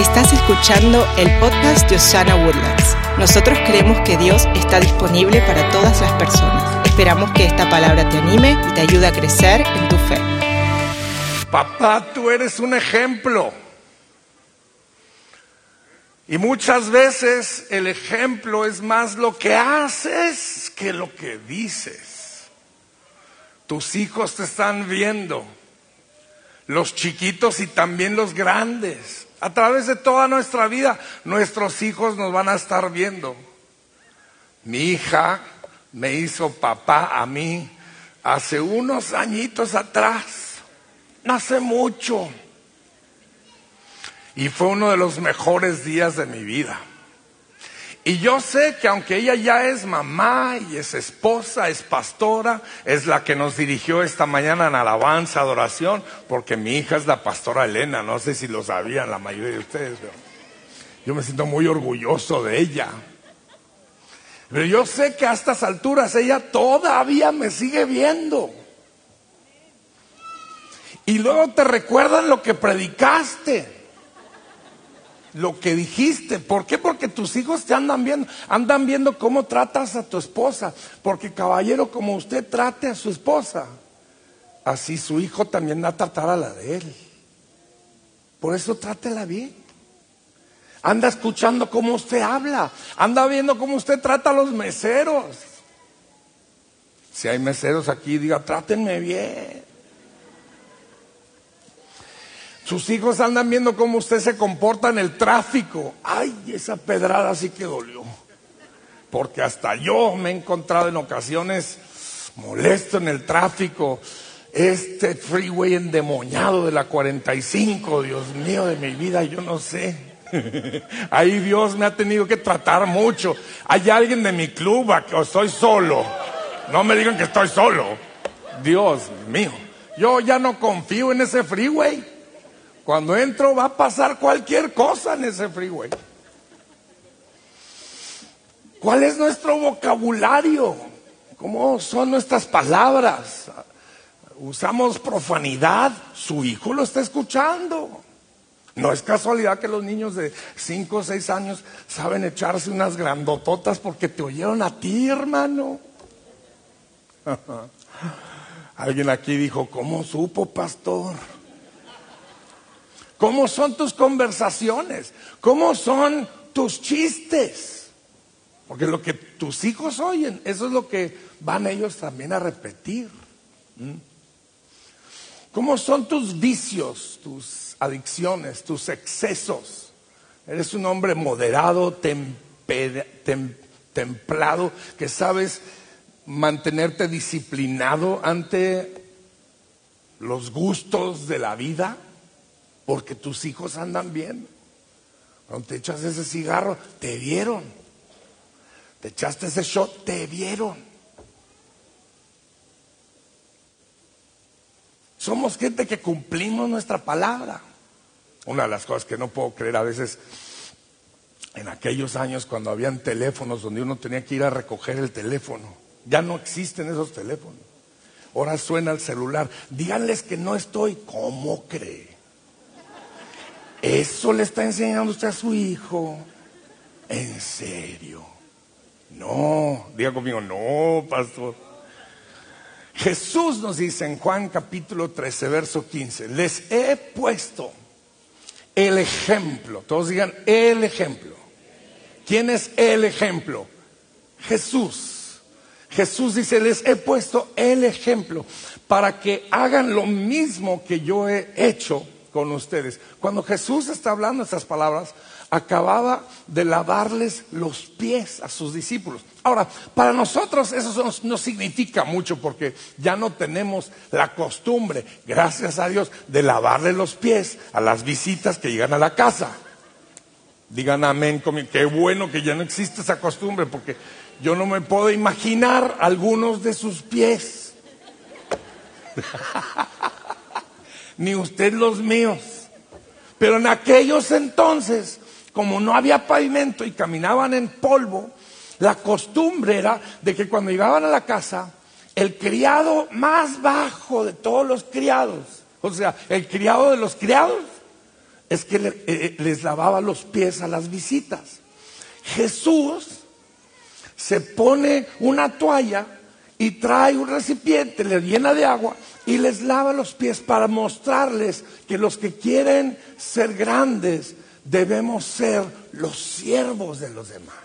Estás escuchando el podcast de Osana Woodlands. Nosotros creemos que Dios está disponible para todas las personas. Esperamos que esta palabra te anime y te ayude a crecer en tu fe. Papá, tú eres un ejemplo. Y muchas veces el ejemplo es más lo que haces que lo que dices. Tus hijos te están viendo, los chiquitos y también los grandes. A través de toda nuestra vida, nuestros hijos nos van a estar viendo. Mi hija me hizo papá a mí hace unos añitos atrás, no hace mucho. Y fue uno de los mejores días de mi vida. Y yo sé que aunque ella ya es mamá y es esposa, es pastora, es la que nos dirigió esta mañana en alabanza, adoración, porque mi hija es la pastora Elena, no sé si lo sabían la mayoría de ustedes, pero yo me siento muy orgulloso de ella. Pero yo sé que a estas alturas ella todavía me sigue viendo. Y luego te recuerdan lo que predicaste lo que dijiste. ¿Por qué? Porque tus hijos te andan viendo, andan viendo cómo tratas a tu esposa. Porque caballero, como usted trate a su esposa, así su hijo también va a tratar a la de él. Por eso trátela bien. Anda escuchando cómo usted habla. Anda viendo cómo usted trata a los meseros. Si hay meseros aquí, diga, trátenme bien. Sus hijos andan viendo cómo usted se comporta en el tráfico. Ay, esa pedrada sí que dolió. Porque hasta yo me he encontrado en ocasiones molesto en el tráfico. Este freeway endemoniado de la 45, Dios mío de mi vida, yo no sé. Ahí Dios me ha tenido que tratar mucho. Hay alguien de mi club o estoy solo. No me digan que estoy solo. Dios mío. Yo ya no confío en ese freeway. Cuando entro va a pasar cualquier cosa en ese freeway. ¿Cuál es nuestro vocabulario? ¿Cómo son nuestras palabras? ¿Usamos profanidad? Su hijo lo está escuchando. No es casualidad que los niños de 5 o 6 años saben echarse unas grandototas porque te oyeron a ti, hermano. Alguien aquí dijo, ¿cómo supo, pastor? ¿Cómo son tus conversaciones? ¿Cómo son tus chistes? Porque lo que tus hijos oyen, eso es lo que van ellos también a repetir. ¿Cómo son tus vicios, tus adicciones, tus excesos? Eres un hombre moderado, templado, que sabes mantenerte disciplinado ante los gustos de la vida porque tus hijos andan bien. Cuando te echas ese cigarro, te vieron. Te echaste ese shot, te vieron. Somos gente que cumplimos nuestra palabra. Una de las cosas que no puedo creer a veces, en aquellos años cuando habían teléfonos donde uno tenía que ir a recoger el teléfono, ya no existen esos teléfonos. Ahora suena el celular. Díganles que no estoy. ¿Cómo cree? Eso le está enseñando usted a su hijo. ¿En serio? No, diga conmigo, no, pastor. Jesús nos dice en Juan capítulo 13, verso 15, les he puesto el ejemplo. Todos digan el ejemplo. ¿Quién es el ejemplo? Jesús. Jesús dice, les he puesto el ejemplo para que hagan lo mismo que yo he hecho con ustedes. Cuando Jesús está hablando estas palabras, acababa de lavarles los pies a sus discípulos. Ahora, para nosotros eso no, significa mucho porque ya no tenemos la costumbre, gracias a Dios, de lavarle los pies a las visitas que llegan a la casa. Digan amén. Qué bueno que ya no existe esa costumbre porque yo no me puedo imaginar algunos de sus pies. ni usted los míos. Pero en aquellos entonces, como no había pavimento y caminaban en polvo, la costumbre era de que cuando llegaban a la casa, el criado más bajo de todos los criados, o sea, el criado de los criados, es que le- eh, les lavaba los pies a las visitas. Jesús se pone una toalla y trae un recipiente, le llena de agua y les lava los pies para mostrarles que los que quieren ser grandes debemos ser los siervos de los demás.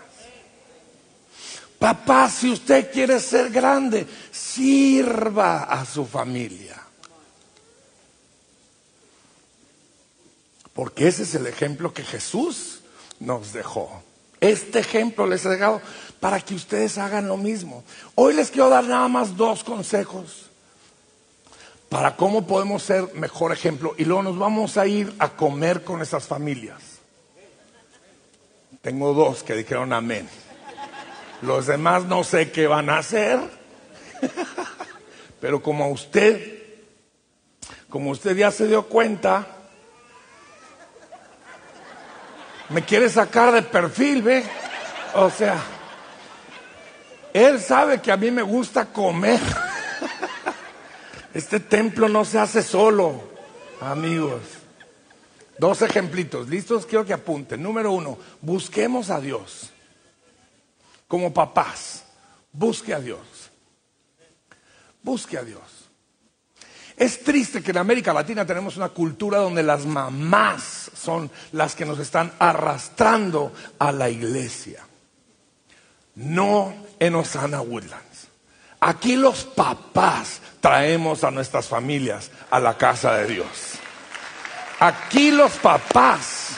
Papá, si usted quiere ser grande, sirva a su familia. Porque ese es el ejemplo que Jesús nos dejó. Este ejemplo les he dejado para que ustedes hagan lo mismo. Hoy les quiero dar nada más dos consejos para cómo podemos ser mejor ejemplo y luego nos vamos a ir a comer con esas familias. Tengo dos que dijeron amén. Los demás no sé qué van a hacer, pero como usted, como usted ya se dio cuenta, me quiere sacar de perfil, ¿ve? O sea, él sabe que a mí me gusta comer. Este templo no se hace solo, amigos. Dos ejemplitos, listos, quiero que apunten. Número uno, busquemos a Dios. Como papás, busque a Dios. Busque a Dios. Es triste que en América Latina tenemos una cultura donde las mamás son las que nos están arrastrando a la iglesia. No en Osana Woodlands. Aquí los papás traemos a nuestras familias a la casa de Dios. Aquí los papás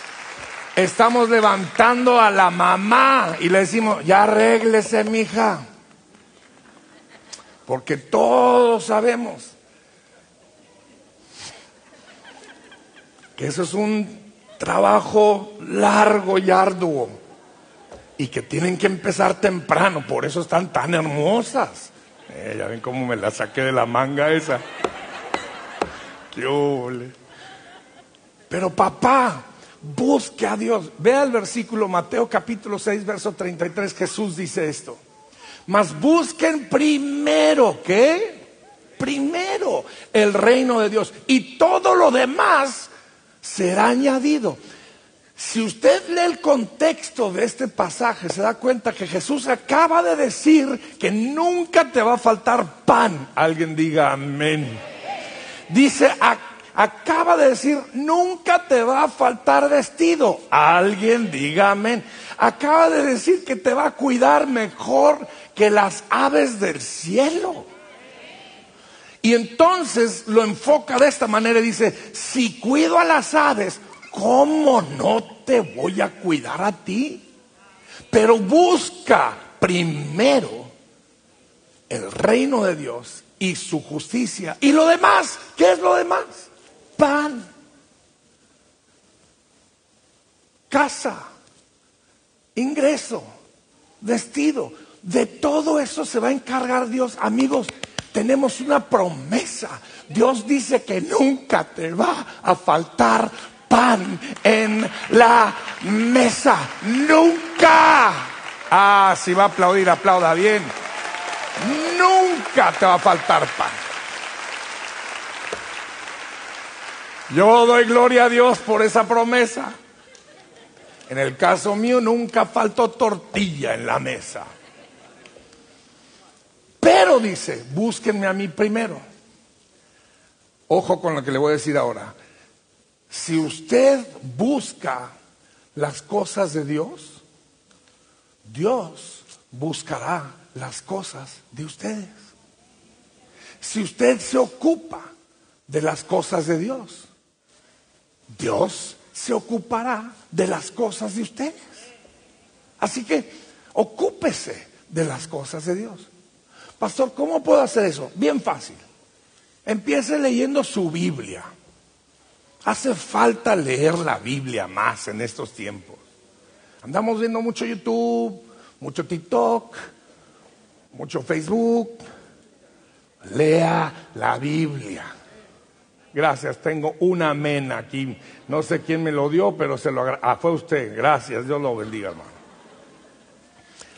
estamos levantando a la mamá y le decimos, ya arréglese, mija. Porque todos sabemos que eso es un trabajo largo y arduo y que tienen que empezar temprano, por eso están tan hermosas. Eh, ya ven cómo me la saqué de la manga esa. Qué ole. Pero papá, busque a Dios. Vea el versículo Mateo capítulo 6, verso 33, Jesús dice esto. Mas busquen primero, ¿qué? Primero el reino de Dios y todo lo demás será añadido. Si usted lee el contexto de este pasaje, se da cuenta que Jesús acaba de decir que nunca te va a faltar pan. Alguien diga amén. Dice, "Ac- acaba de decir, nunca te va a faltar vestido. Alguien diga amén. Acaba de decir que te va a cuidar mejor que las aves del cielo. Y entonces lo enfoca de esta manera y dice, si cuido a las aves, ¿cómo no te voy a cuidar a ti? Pero busca primero el reino de Dios y su justicia. Y lo demás, ¿qué es lo demás? Pan, casa, ingreso, vestido. De todo eso se va a encargar Dios. Amigos, tenemos una promesa. Dios dice que nunca te va a faltar pan en la mesa. Nunca. Ah, si va a aplaudir, aplauda bien. Nunca te va a faltar pan. Yo doy gloria a Dios por esa promesa. En el caso mío nunca faltó tortilla en la mesa. Pero dice, búsquenme a mí primero. Ojo con lo que le voy a decir ahora. Si usted busca las cosas de Dios, Dios buscará las cosas de ustedes. Si usted se ocupa de las cosas de Dios, Dios se ocupará de las cosas de ustedes. Así que ocúpese de las cosas de Dios. Pastor, ¿cómo puedo hacer eso? Bien fácil. Empiece leyendo su Biblia. Hace falta leer la Biblia más en estos tiempos. Andamos viendo mucho YouTube, mucho TikTok, mucho Facebook. Lea la Biblia. Gracias, tengo un amén aquí. No sé quién me lo dio, pero se lo Ah, fue usted. Gracias, Dios lo bendiga, hermano.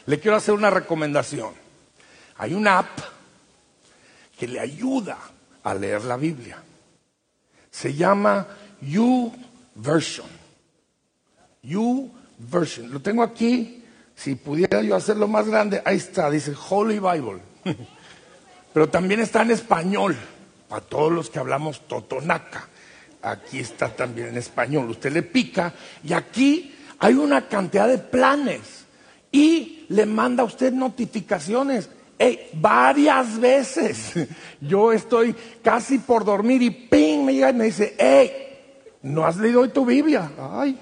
Le quiero hacer una recomendación. Hay una app que le ayuda a leer la Biblia. Se llama You Version. You Version. Lo tengo aquí. Si pudiera yo hacerlo más grande, ahí está, dice Holy Bible. Pero también está en español, para todos los que hablamos totonaca. Aquí está también en español. Usted le pica y aquí hay una cantidad de planes y le manda a usted notificaciones. Varias veces yo estoy casi por dormir y ping me llega y me dice, hey, ¿no has leído hoy tu Biblia? Ay.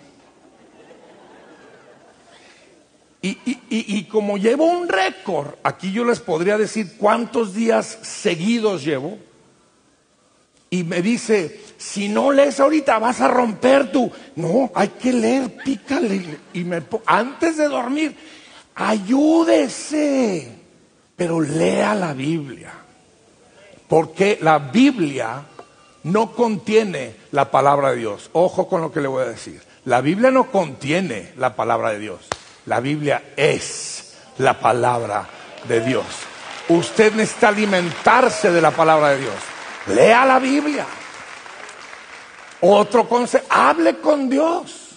Y, y, como llevo un récord, aquí yo les podría decir cuántos días seguidos llevo. Y me dice, si no lees ahorita vas a romper tu... No, hay que leer, pícale. Y me, antes de dormir, ayúdese, pero lea la Biblia. Porque la Biblia no contiene la palabra de Dios. Ojo con lo que le voy a decir. La Biblia no contiene la palabra de Dios. La Biblia es la palabra de Dios. Usted necesita alimentarse de la palabra de Dios. Lea la Biblia. Otro consejo, hable con Dios.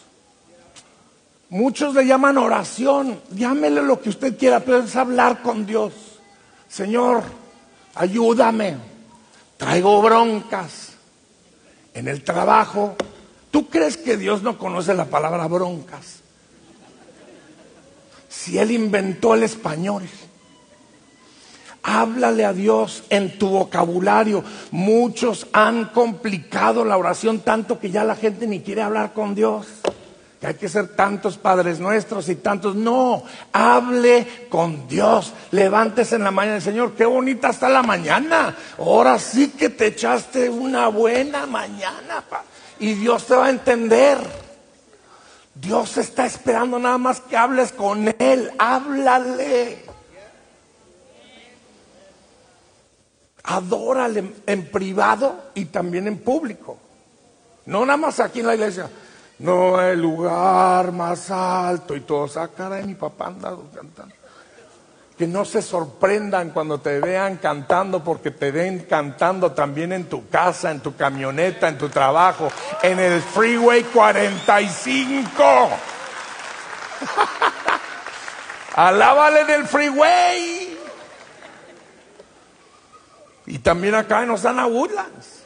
Muchos le llaman oración, llámele lo que usted quiera, pero es hablar con Dios. Señor, ayúdame, traigo broncas en el trabajo. ¿Tú crees que Dios no conoce la palabra broncas? Si Él inventó el español. Háblale a Dios en tu vocabulario. Muchos han complicado la oración tanto que ya la gente ni quiere hablar con Dios. Que hay que ser tantos padres nuestros y tantos. No, hable con Dios. Levántese en la mañana. Señor, qué bonita está la mañana. Ahora sí que te echaste una buena mañana. Y Dios te va a entender. Dios está esperando nada más que hables con Él. Háblale. Adórale en privado y también en público. No nada más aquí en la iglesia. No el lugar más alto y todo. Ah, de mi papá anda cantando. Que no se sorprendan cuando te vean cantando, porque te ven cantando también en tu casa, en tu camioneta, en tu trabajo, en el Freeway 45. Alábale del freeway. Y también acá en Osana Woodlands.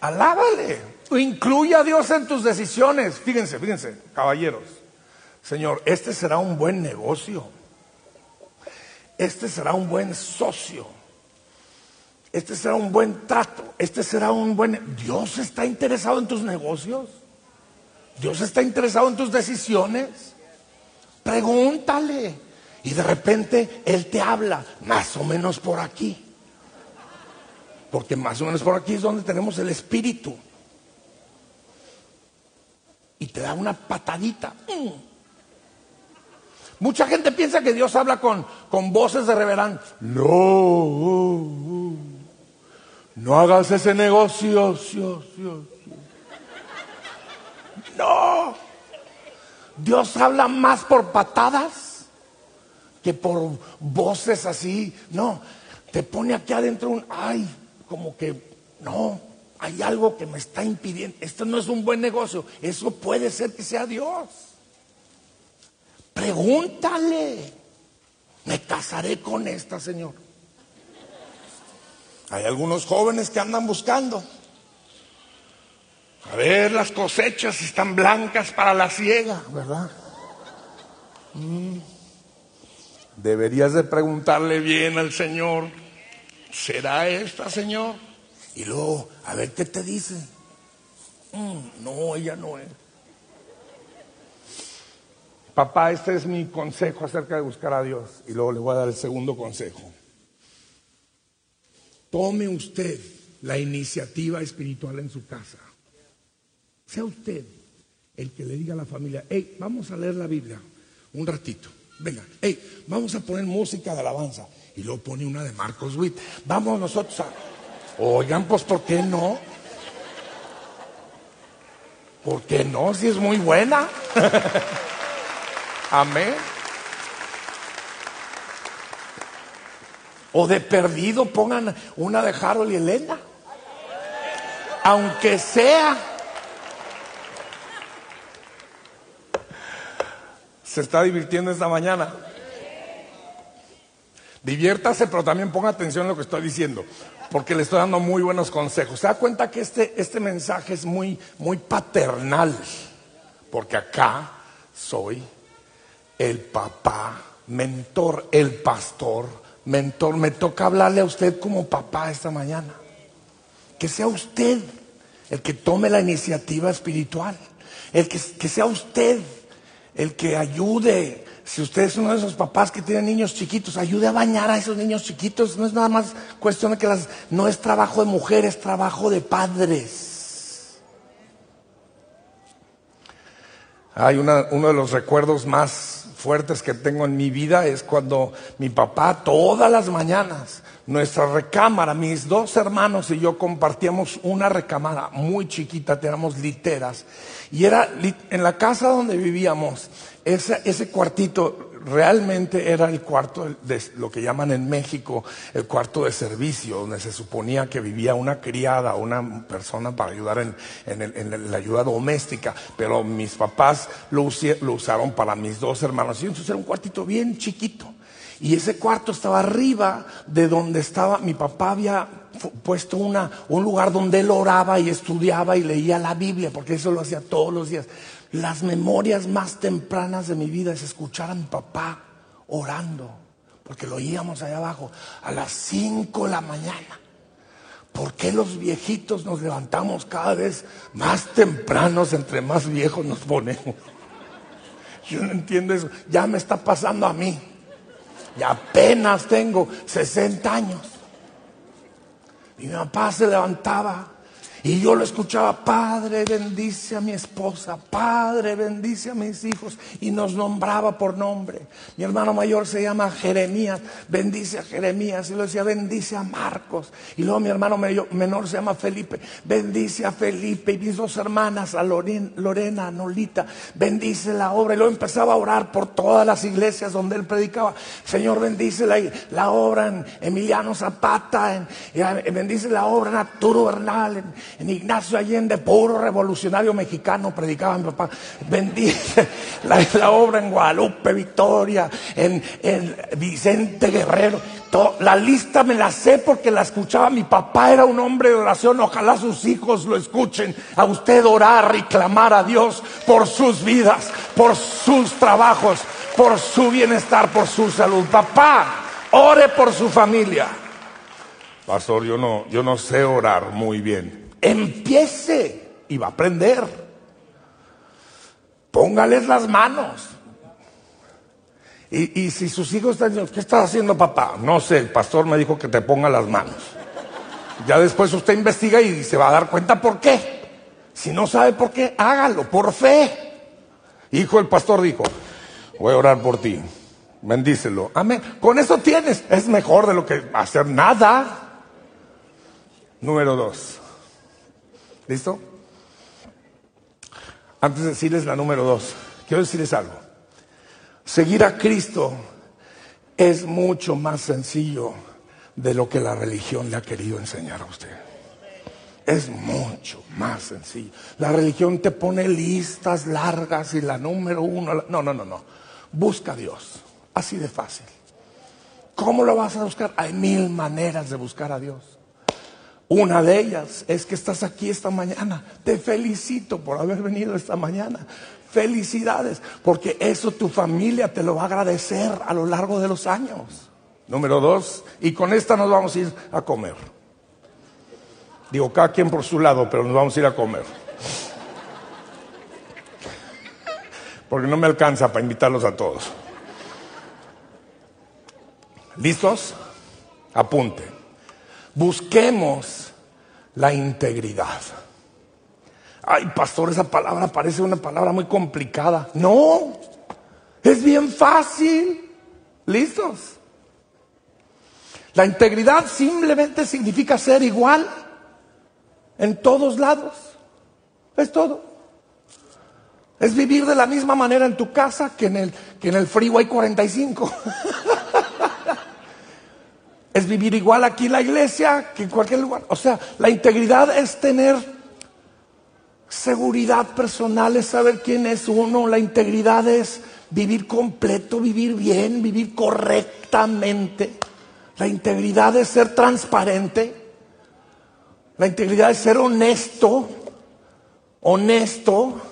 Alábale. Incluye a Dios en tus decisiones. Fíjense, fíjense, caballeros. Señor, este será un buen negocio. Este será un buen socio. Este será un buen trato. Este será un buen... Dios está interesado en tus negocios. Dios está interesado en tus decisiones. Pregúntale. Y de repente Él te habla, más o menos por aquí. Porque más o menos por aquí es donde tenemos el espíritu. Y te da una patadita. Mm. Mucha gente piensa que Dios habla con, con voces de reverán. No, no hagas ese negocio. No. Dios habla más por patadas que por voces así. No, te pone aquí adentro un, ay, como que no, hay algo que me está impidiendo. Esto no es un buen negocio. Eso puede ser que sea Dios. Pregúntale. Me casaré con esta, Señor. Hay algunos jóvenes que andan buscando. A ver, las cosechas están blancas para la siega, ¿verdad? Mm. Deberías de preguntarle bien al Señor ¿será esta, Señor? Y luego, a ver qué te dice. Mm, no, ella no es. Papá, este es mi consejo acerca de buscar a Dios. Y luego le voy a dar el segundo consejo. Tome usted la iniciativa espiritual en su casa. Sea usted el que le diga a la familia, hey, vamos a leer la Biblia un ratito. Venga, hey, vamos a poner música de alabanza. Y luego pone una de Marcos Witt. Vamos nosotros a... Oigan, pues ¿por qué no? ¿Por qué no? Si es muy buena. Amén. O de perdido pongan una de Harold y Elena. Aunque sea. ¿Se está divirtiendo esta mañana? Diviértase, pero también ponga atención a lo que estoy diciendo, porque le estoy dando muy buenos consejos. Se da cuenta que este, este mensaje es muy, muy paternal, porque acá soy el papá, mentor, el pastor, mentor. Me toca hablarle a usted como papá esta mañana. Que sea usted el que tome la iniciativa espiritual, el que, que sea usted el que ayude. Si usted es uno de esos papás que tienen niños chiquitos, ayude a bañar a esos niños chiquitos. No es nada más cuestión de que las, no es trabajo de mujeres, es trabajo de padres. Hay uno de los recuerdos más fuertes que tengo en mi vida es cuando mi papá todas las mañanas, nuestra recámara, mis dos hermanos y yo compartíamos una recámara muy chiquita, teníamos literas y era en la casa donde vivíamos, ese, ese cuartito realmente era el cuarto de lo que llaman en México el cuarto de servicio, donde se suponía que vivía una criada, una persona para ayudar en, la ayuda doméstica, pero mis papás lo, lo, usaron para mis dos hermanos. Y entonces era un cuartito bien chiquito. Y ese cuarto estaba arriba de donde estaba, mi papá había puesto una, un lugar donde él oraba y estudiaba y leía la Biblia, porque eso lo hacía todos los días. Las memorias más tempranas de mi vida es escuchar a mi papá orando, porque lo oíamos allá abajo a las 5 de la mañana. ¿Por qué los viejitos nos levantamos cada vez más tempranos entre más viejos nos ponemos? Yo no entiendo eso. Ya me está pasando a mí. Y apenas tengo 60 años. Mi papá se levantaba y yo lo escuchaba, Padre, bendice a mi esposa, Padre, bendice a mis hijos. Y nos nombraba por nombre. Mi hermano mayor se llama Jeremías, bendice a Jeremías. Y lo decía, bendice a Marcos. Y luego mi hermano menor se llama Felipe, bendice a Felipe. Y mis dos hermanas, a Lorena, a Nolita, bendice la obra. Y luego empezaba a orar por todas las iglesias donde él predicaba. Señor, bendice la, obra en Emiliano Zapata, en, bendice la obra en Arturo Bernal, en, Ignacio Allende, puro revolucionario mexicano, predicaba mi papá. Bendice la, obra en Guadalupe, Victoria, en, Vicente Guerrero. la lista me la sé porque la escuchaba. Mi papá era un hombre de oración. Ojalá sus hijos lo escuchen. A usted orar y clamar a Dios por sus vidas, por sus trabajos, por su bienestar, por su salud. Papá, ore por su familia. Pastor, yo no, yo no sé orar muy bien. Empiece y va a aprender. Póngales las manos. Y, si sus hijos están diciendo, ¿qué estás haciendo papá? No sé, el pastor me dijo que te ponga las manos. Ya después usted investiga y se va a dar cuenta por qué. Si no sabe por qué, hágalo, por fe. Hijo, el pastor dijo, voy a orar por ti. Bendícelo. Amén. Con eso tienes. Es mejor de lo que hacer nada. Número dos. ¿Listo? Antes de decirles la número dos, quiero decirles algo. Seguir a Cristo es mucho más sencillo de lo que la religión le ha querido enseñar a usted. Es mucho más sencillo. La religión te pone listas largas y la número uno. No, no, no, no. Busca a Dios. Así de fácil. ¿Cómo lo vas a buscar? Hay mil maneras de buscar a Dios. Una de ellas es que estás aquí esta mañana. Te felicito por haber venido esta mañana. Felicidades, porque eso tu familia te lo va a agradecer a lo largo de los años. Número dos, y con esta nos vamos a ir a comer. Digo, cada quien por su lado, pero nos vamos a ir a comer. Porque no me alcanza para invitarlos a todos. ¿Listos? Apunte busquemos la integridad. Ay, pastor, esa palabra parece una palabra muy complicada. No, es bien fácil. ¿Listos? La integridad simplemente significa ser igual en todos lados. Es todo. Es vivir de la misma manera en tu casa que en el, que en el Freeway 45. es vivir igual aquí en la iglesia que en cualquier lugar. O sea, la integridad es tener Seguridad personal es saber quién es uno. La integridad es vivir completo, vivir bien, vivir correctamente. La integridad es ser transparente. La integridad es ser honesto, honesto,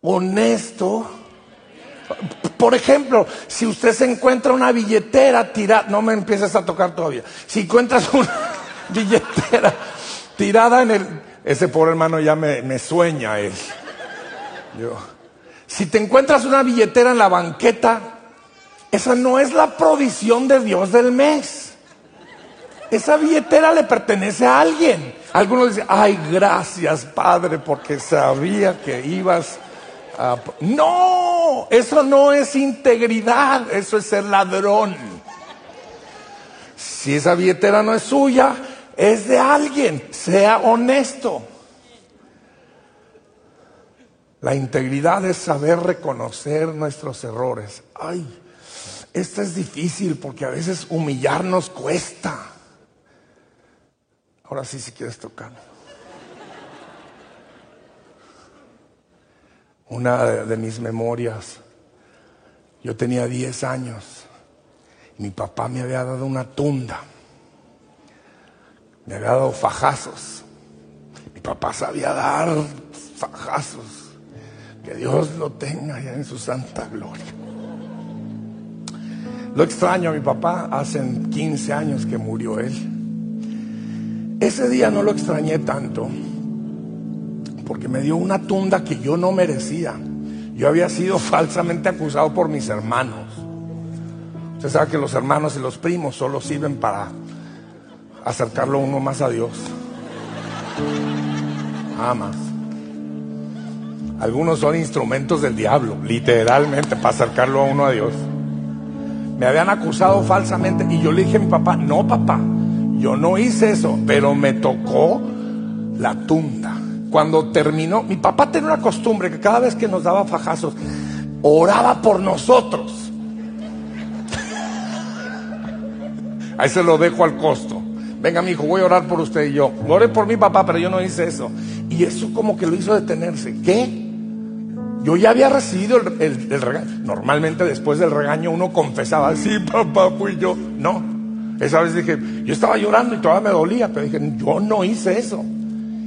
honesto. Por ejemplo, si usted se encuentra una billetera tirada, no me empieces a tocar todavía, si encuentras una billetera tirada en el, ese pobre hermano ya me, sueña él. Yo, si te encuentras una billetera en la banqueta, esa no es la provisión de Dios del mes. Esa billetera le pertenece a alguien. Algunos dicen, ay, gracias Padre, porque sabía que ibas a... No, eso no es integridad, eso es ser ladrón. Si esa billetera no es suya, es de alguien, sea honesto. La integridad es saber reconocer nuestros errores. Ay, esto es difícil porque a veces humillarnos cuesta. Ahora sí, si quieres tocar. Una de, mis memorias, yo tenía 10 años y mi papá me había dado una tunda, me había dado fajazos. Mi papá sabía dar fajazos. Que Dios lo tenga ya en su santa gloria. Lo extraño a mi papá, hace 15 años que murió él. Ese día no lo extrañé tanto, porque me dio una tunda que yo no merecía. Yo había sido falsamente acusado por mis hermanos. Usted sabe que los hermanos y los primos solo sirven para acercarlo uno más a Dios. Nada más. Algunos son instrumentos del diablo, literalmente, para acercarlo a uno a Dios. Me habían acusado falsamente y yo le dije a mi papá, no papá, yo no hice eso, pero me tocó la tunda. Cuando terminó, mi papá tenía una costumbre que cada vez que nos daba fajazos, oraba por nosotros. Ahí se lo dejo al costo. Venga, mi hijo, voy a orar por usted y yo. Ore por mi papá, pero yo no hice eso. Y eso como que lo hizo detenerse. ¿Qué? Yo ya había recibido el, regaño. Normalmente después del regaño uno confesaba, sí, papá, fui yo. No, esa vez dije, yo estaba llorando y todavía me dolía, pero dije, yo no hice eso.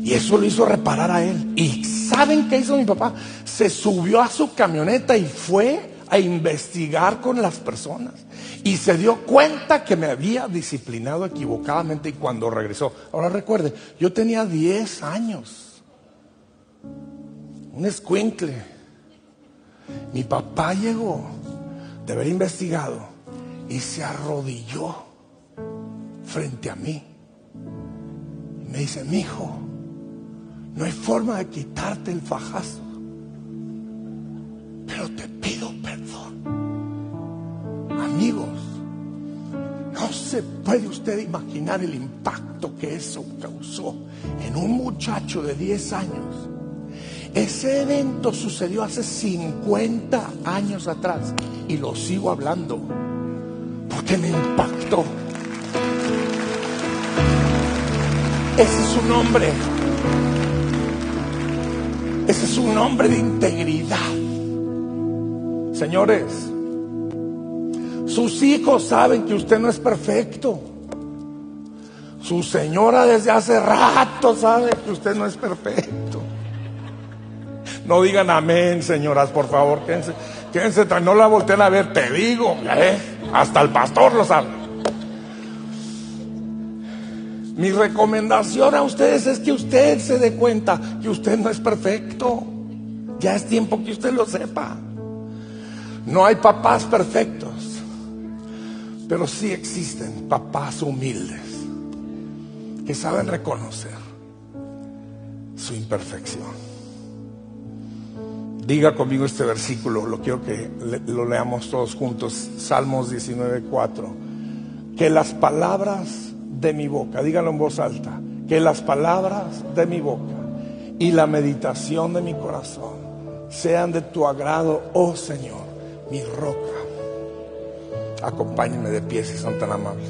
Y eso lo hizo reparar a él. ¿Y saben qué hizo mi papá? Se subió a su camioneta y fue a investigar con las personas. Y se dio cuenta que me había disciplinado equivocadamente y cuando regresó. Ahora recuerde, yo tenía 10 años. Un escuincle. Mi papá llegó de haber investigado y se arrodilló frente a mí. Me dice, mi hijo, no hay forma de quitarte el fajazo, pero te pido perdón. Amigos, no se puede usted imaginar el impacto que eso causó en un muchacho de 10 años ese evento sucedió hace 50 años atrás y lo sigo hablando porque me impactó. Ese es un hombre. Ese es un hombre de integridad. Señores, sus hijos saben que usted no es perfecto. Su señora desde hace rato sabe que usted no es perfecto. No digan amén, señoras, por favor. Quédense, quédense, no la volteen a ver, te digo, ¿eh? hasta el pastor lo sabe. Mi recomendación a ustedes es que usted se dé cuenta que usted no es perfecto. Ya es tiempo que usted lo sepa. No hay papás perfectos, pero sí existen papás humildes que saben reconocer su imperfección. Diga conmigo este versículo, lo quiero que lo leamos todos juntos, Salmos 19:4. Que las palabras de mi boca, díganlo en voz alta, que las palabras de mi boca y la meditación de mi corazón sean de tu agrado, oh Señor, mi roca. Acompáñenme de pie si son tan amables.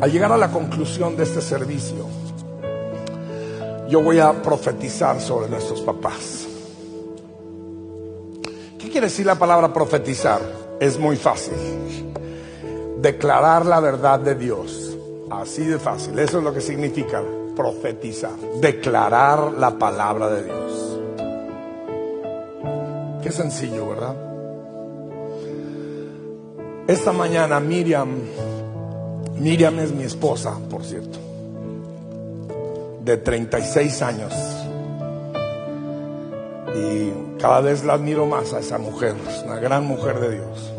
Al llegar a la conclusión de este servicio, yo voy a profetizar sobre nuestros papás. ¿Qué quiere decir la palabra profetizar? Es muy fácil. Declarar la verdad de Dios. Así de fácil. Eso es lo que significa profetizar. Declarar la palabra de Dios. Qué sencillo, ¿verdad? Esta mañana Miriam, Miriam es mi esposa, por cierto de 36 años. Y cada vez la admiro más a esa mujer, una gran mujer de Dios.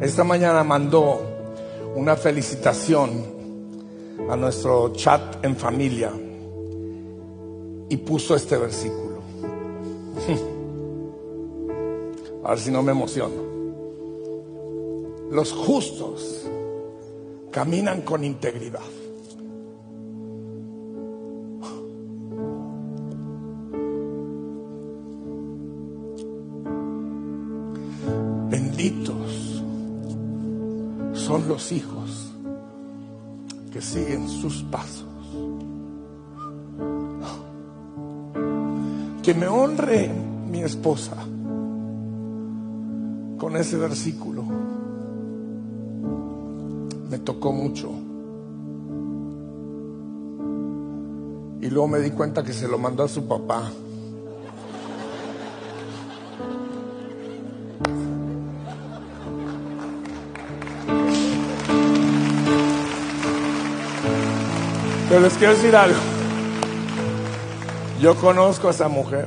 Esta mañana mandó una felicitación a nuestro chat en familia y puso este versículo. A ver si no me emociono. Los justos caminan con integridad. Hijos que siguen sus pasos. Que me honre mi esposa con ese versículo. Me tocó mucho. Y luego me di cuenta que se lo mandó a su papá. Pero les quiero decir algo. Yo conozco a esa mujer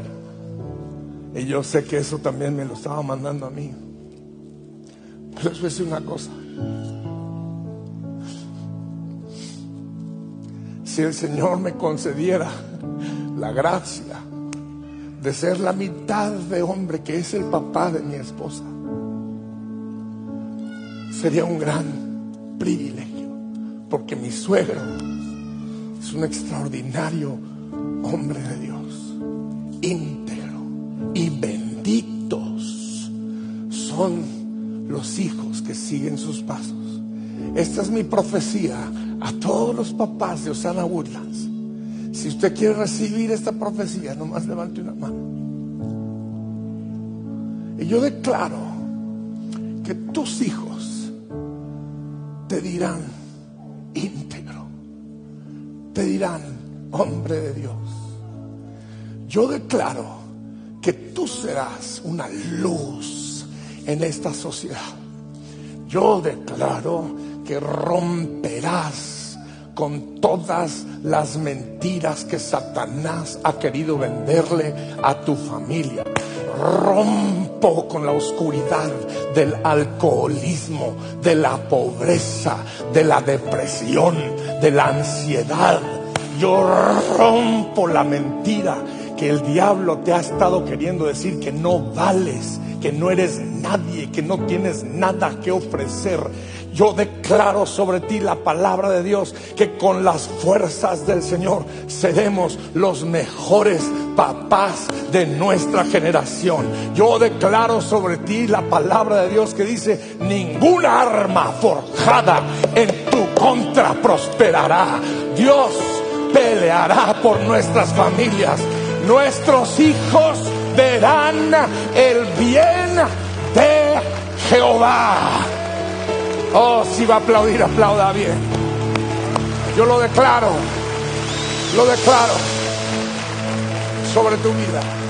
y yo sé que eso también me lo estaba mandando a mí. Pero les voy una cosa. Si el Señor me concediera la gracia de ser la mitad de hombre que es el papá de mi esposa, sería un gran privilegio, porque mi suegro es un extraordinario hombre de Dios, íntegro y benditos son los hijos que siguen sus pasos. Esta es mi profecía a todos los papás de Osana Woodlands. Si usted quiere recibir esta profecía, nomás levante una mano. Y yo declaro que tus hijos te dirán te dirán, hombre de Dios, yo declaro que tú serás una luz en esta sociedad. Yo declaro que romperás con todas las mentiras que Satanás ha querido venderle a tu familia. Rompo con la oscuridad del alcoholismo, de la pobreza, de la depresión, de la ansiedad. Yo rompo la mentira que el diablo te ha estado queriendo decir que no vales, que no eres nadie, que no tienes nada que ofrecer. Yo declaro sobre ti la palabra de Dios que con las fuerzas del Señor seremos los mejores papás de nuestra generación. Yo declaro sobre ti la palabra de Dios que dice, ninguna arma forjada en tu contra prosperará. Dios peleará por nuestras familias. Nuestros hijos verán el bien de Jehová. Oh, si va a aplaudir, aplauda bien. Yo lo declaro, lo declaro sobre tu vida.